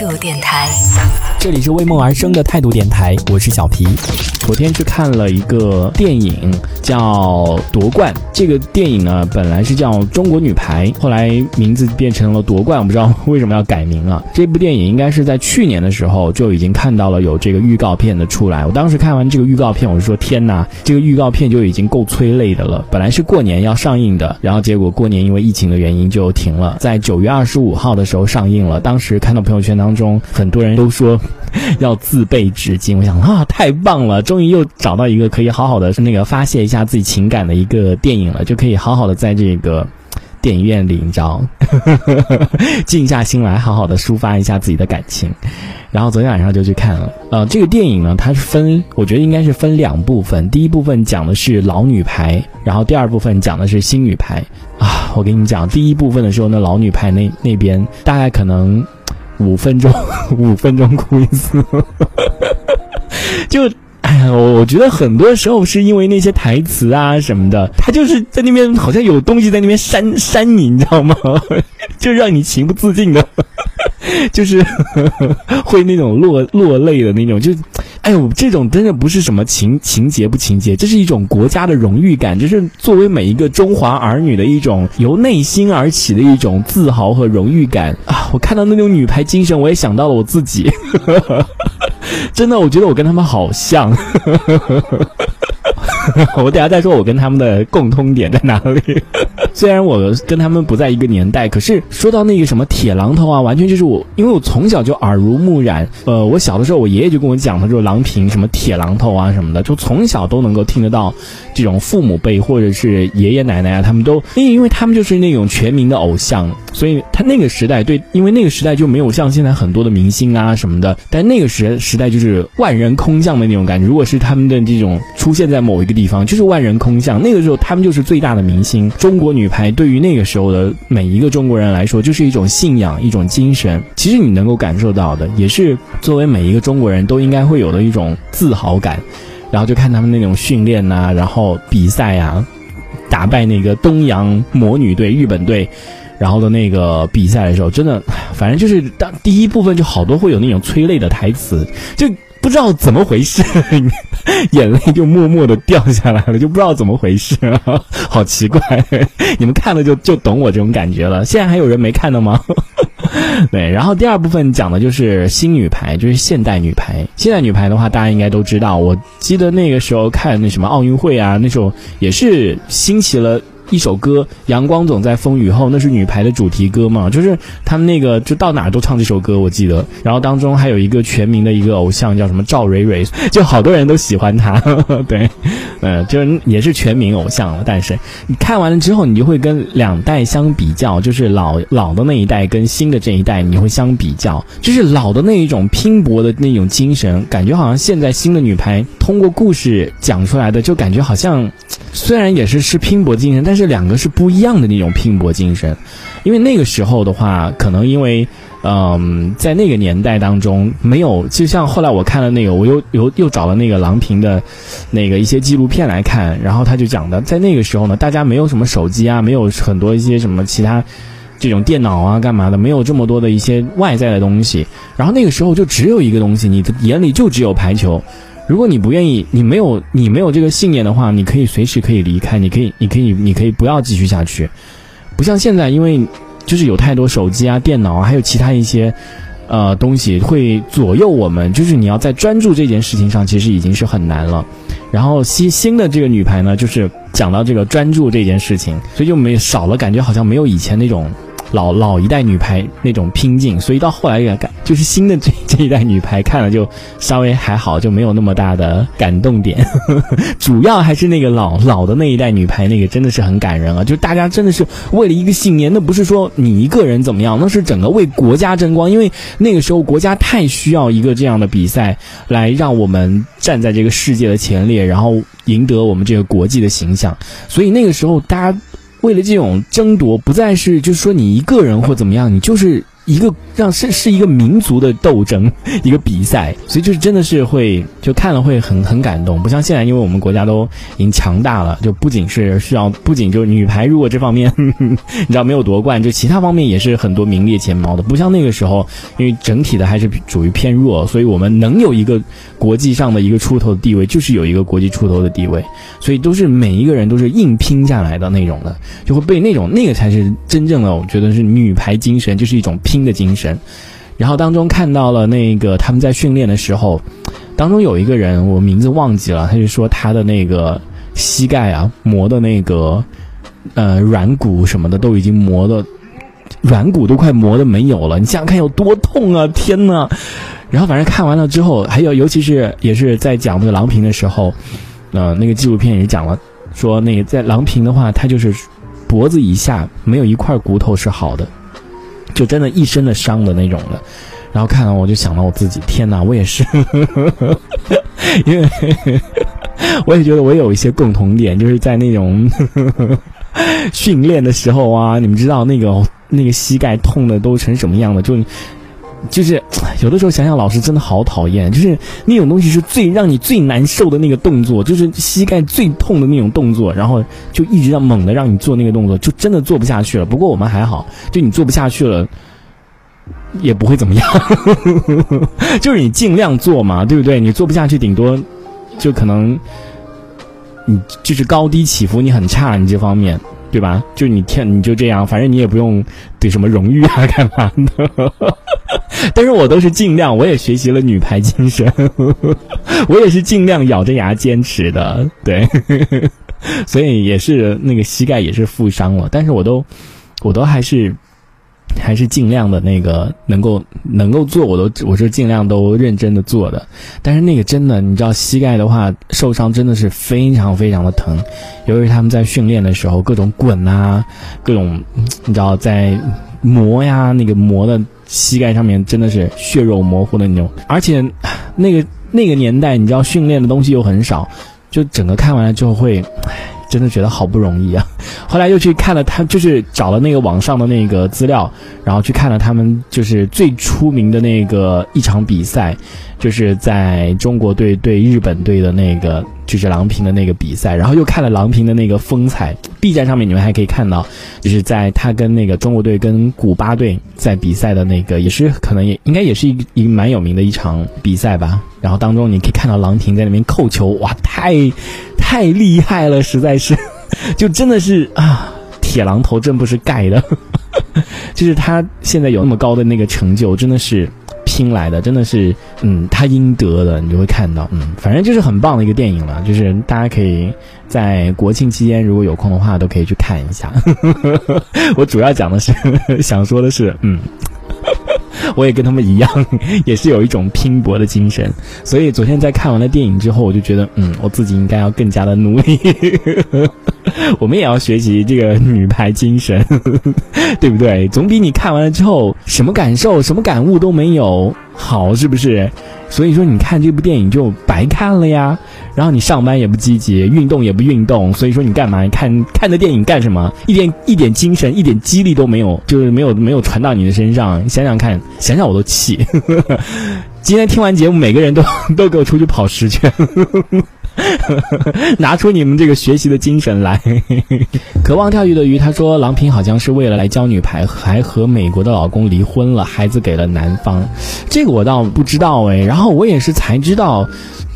度电台。这里是为梦而生的态度电台，我是小皮。昨天去看了一个电影，叫《夺冠》。这个电影呢，本来是叫《中国女排》，后来名字变成了《夺冠》，我不知道为什么要改名了。这部电影应该是在去年的时候就已经看到了有这个预告片的出来。我当时看完这个预告片，我就说：“天哪，这个预告片就已经够催泪的了。”本来是过年要上映的，然后结果过年因为疫情的原因就停了，在九月二十五号的时候上映了。当时看到朋友圈当当中，很多人都说。要自备纸巾，我想啊，太棒了，终于又找到一个可以好好的那个发泄一下自己情感的一个电影了，就可以好好的在这个电影院里，你知道，静下心来，好好的抒发一下自己的感情。然后昨天晚上就去看了，呃，这个电影呢，它是分，我觉得应该是分两部分，第一部分讲的是老女排，然后第二部分讲的是新女排。啊，我跟你们讲，第一部分的时候，那老女排那那边大概可能。五分钟，五分钟哭一次，就哎呀，我我觉得很多时候是因为那些台词啊什么的，他就是在那边好像有东西在那边扇扇你，你知道吗？就让你情不自禁的，就是会那种落落泪的那种，就。哎呦，这种真的不是什么情情节不情节，这是一种国家的荣誉感，这是作为每一个中华儿女的一种由内心而起的一种自豪和荣誉感啊！我看到那种女排精神，我也想到了我自己，真的，我觉得我跟他们好像。我等下再说，我跟他们的共通点在哪里？虽然我跟他们不在一个年代，可是说到那个什么铁榔头啊，完全就是我，因为我从小就耳濡目染。呃，我小的时候，我爷爷就跟我讲，他说郎平什么铁榔头啊什么的，就从小都能够听得到。这种父母辈或者是爷爷奶奶啊，他们都因为因为他们就是那种全民的偶像，所以他那个时代对，因为那个时代就没有像现在很多的明星啊什么的，但那个时时代就是万人空巷的那种感觉。如果是他们的这种出现在某一个地方，就是万人空巷。那个时候他们就是最大的明星。中国女排对于那个时候的每一个中国人来说，就是一种信仰，一种精神。其实你能够感受到的，也是作为每一个中国人都应该会有的一种自豪感。然后就看他们那种训练呐，然后比赛呀，打败那个东洋魔女队日本队，然后的那个比赛的时候，真的，反正就是当第一部分就好多会有那种催泪的台词，就不知道怎么回事，眼泪就默默的掉下来了，就不知道怎么回事，好奇怪，你们看了就就懂我这种感觉了。现在还有人没看的吗？对，然后第二部分讲的就是新女排，就是现代女排。现代女排的话，大家应该都知道。我记得那个时候看那什么奥运会啊，那时候也是兴起了。一首歌，阳光总在风雨后，那是女排的主题歌嘛？就是他们那个就到哪儿都唱这首歌，我记得。然后当中还有一个全民的一个偶像叫什么赵蕊蕊，就好多人都喜欢她。对，嗯，就是也是全民偶像了。但是你看完了之后，你就会跟两代相比较，就是老老的那一代跟新的这一代，你会相比较，就是老的那一种拼搏的那种精神，感觉好像现在新的女排通过故事讲出来的，就感觉好像虽然也是是拼搏精神，但是。这两个是不一样的那种拼搏精神，因为那个时候的话，可能因为，嗯，在那个年代当中没有，就像后来我看了那个，我又又又找了那个郎平的，那个一些纪录片来看，然后他就讲的，在那个时候呢，大家没有什么手机啊，没有很多一些什么其他这种电脑啊，干嘛的，没有这么多的一些外在的东西，然后那个时候就只有一个东西，你的眼里就只有排球。如果你不愿意，你没有你没有这个信念的话，你可以随时可以离开，你可以你可以你可以不要继续下去，不像现在，因为就是有太多手机啊、电脑啊，还有其他一些呃东西会左右我们，就是你要在专注这件事情上，其实已经是很难了。然后新新的这个女排呢，就是讲到这个专注这件事情，所以就没少了，感觉好像没有以前那种。老老一代女排那种拼劲，所以到后来也感就是新的这 这一代女排看了就稍微还好，就没有那么大的感动点。主要还是那个老老的那一代女排，那个真的是很感人啊！就大家真的是为了一个信念，那不是说你一个人怎么样，那是整个为国家争光。因为那个时候国家太需要一个这样的比赛，来让我们站在这个世界的前列，然后赢得我们这个国际的形象。所以那个时候大家。为了这种争夺，不再是就是说你一个人或怎么样，你就是一个让是是一个民族的斗争，一个比赛，所以就是真的是会就看了会很很感动，不像现在，因为我们国家都已经强大了，就不仅是需要，不仅就是女排如果这方面你知道没有夺冠，就其他方面也是很多名列前茅的，不像那个时候，因为整体的还是属于偏弱，所以我们能有一个国际上的一个出头的地位，就是有一个国际出头的地位，所以都是每一个人都是硬拼下来的那种的，就会被那种那个才是真正的，我觉得是女排精神，就是一种拼。的精神，然后当中看到了那个他们在训练的时候，当中有一个人我名字忘记了，他就说他的那个膝盖啊磨的那个呃软骨什么的都已经磨的软骨都快磨的没有了，你想想看有多痛啊！天呐！然后反正看完了之后，还有尤其是也是在讲那个郎平的时候，呃，那个纪录片也讲了，说那个在郎平的话，他就是脖子以下没有一块骨头是好的。就真的一身的伤的那种的，然后看了我就想到我自己，天哪，我也是，因为 我也觉得我有一些共同点，就是在那种 训练的时候啊，你们知道那个那个膝盖痛的都成什么样了，就就是有的时候想想，老师真的好讨厌，就是那种东西是最让你最难受的那个动作，就是膝盖最痛的那种动作，然后就一直让猛的让你做那个动作，就真的做不下去了。不过我们还好，就你做不下去了，也不会怎么样，就是你尽量做嘛，对不对？你做不下去，顶多就可能你就是高低起伏你很差，你这方面。对吧？就你天，你就这样，反正你也不用对什么荣誉啊，干嘛的？但是我都是尽量，我也学习了女排精神，我也是尽量咬着牙坚持的，对，所以也是那个膝盖也是负伤了，但是我都，我都还是。还是尽量的那个能够能够做，我都我是尽量都认真的做的。但是那个真的，你知道膝盖的话受伤真的是非常非常的疼，由于他们在训练的时候，各种滚啊，各种你知道在磨呀，那个磨的膝盖上面真的是血肉模糊的那种。而且那个那个年代，你知道训练的东西又很少，就整个看完了之后会。真的觉得好不容易啊！后来又去看了他，就是找了那个网上的那个资料，然后去看了他们就是最出名的那个一场比赛，就是在中国队对日本队的那个就是郎平的那个比赛，然后又看了郎平的那个风采。B 站上面你们还可以看到，就是在他跟那个中国队跟古巴队在比赛的那个，也是可能也应该也是一一蛮有名的一场比赛吧。然后当中你可以看到郎平在那边扣球，哇，太。太厉害了，实在是，就真的是啊，铁榔头真不是盖的，就是他现在有那么高的那个成就，真的是拼来的，真的是，嗯，他应得的，你就会看到，嗯，反正就是很棒的一个电影了，就是大家可以在国庆期间如果有空的话，都可以去看一下。我主要讲的是，想说的是，嗯。我也跟他们一样，也是有一种拼搏的精神，所以昨天在看完了电影之后，我就觉得，嗯，我自己应该要更加的努力。我们也要学习这个女排精神，对不对？总比你看完了之后什么感受、什么感悟都没有好，是不是？所以说，你看这部电影就白看了呀。然后你上班也不积极，运动也不运动，所以说你干嘛？看看的电影干什么？一点一点精神、一点激励都没有，就是没有没有传到你的身上。想想看，想想我都气。今天听完节目，每个人都都给我出去跑十圈。拿出你们这个学习的精神来！渴望钓鱼的鱼，他说郎平好像是为了来教女排，还和美国的老公离婚了，孩子给了男方。这个我倒不知道哎。然后我也是才知道，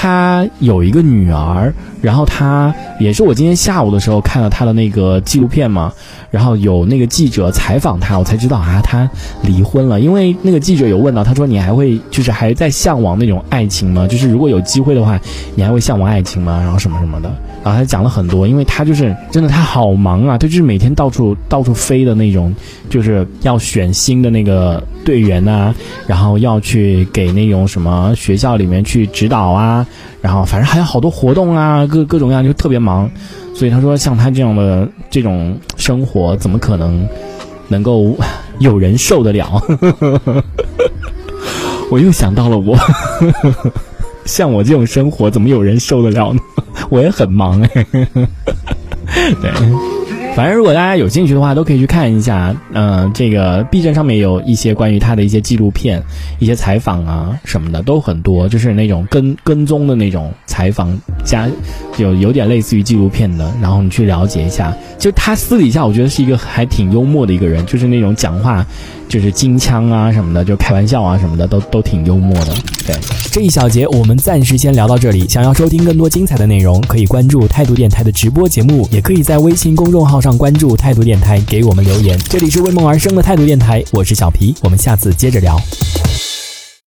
他有一个女儿。然后他也是我今天下午的时候看了他的那个纪录片嘛。然后有那个记者采访他，我才知道啊，他离婚了。因为那个记者有问到，他说你还会就是还在向往那种爱情吗？就是如果有机会的话，你还会向往爱情吗？然后什么什么的。然后他讲了很多，因为他就是真的他好忙啊，他就是每天到处到处飞的那种，就是要选新的那个队员呐，然后要去给那种什么学校里面去指导啊，然后反正还有好多活动啊，各各种各样就特别忙。所以他说，像他这样的这种生活，怎么可能能够 有人受得了？我又想到了我，像我这种生活，怎么有人受得了呢？我也很忙哎。对。反正如果大家有兴趣的话，都可以去看一下。嗯、这个 B 站上面有一些关于他的一些纪录片、一些采访啊什么的都很多，就是那种跟跟踪的那种采访加有有点类似于纪录片的，然后你去了解一下。就他私底下，我觉得是一个还挺幽默的一个人，就是那种讲话就是金腔啊什么的，就开玩笑啊什么的，都都挺幽默的。对，这一小节我们暂时先聊到这里。想要收听更多精彩的内容，可以关注态度电台的直播节目，也可以在微信公众号上关注态度电台，给我们留言。这里是为梦而生的态度电台，我是小皮，我们下次接着聊。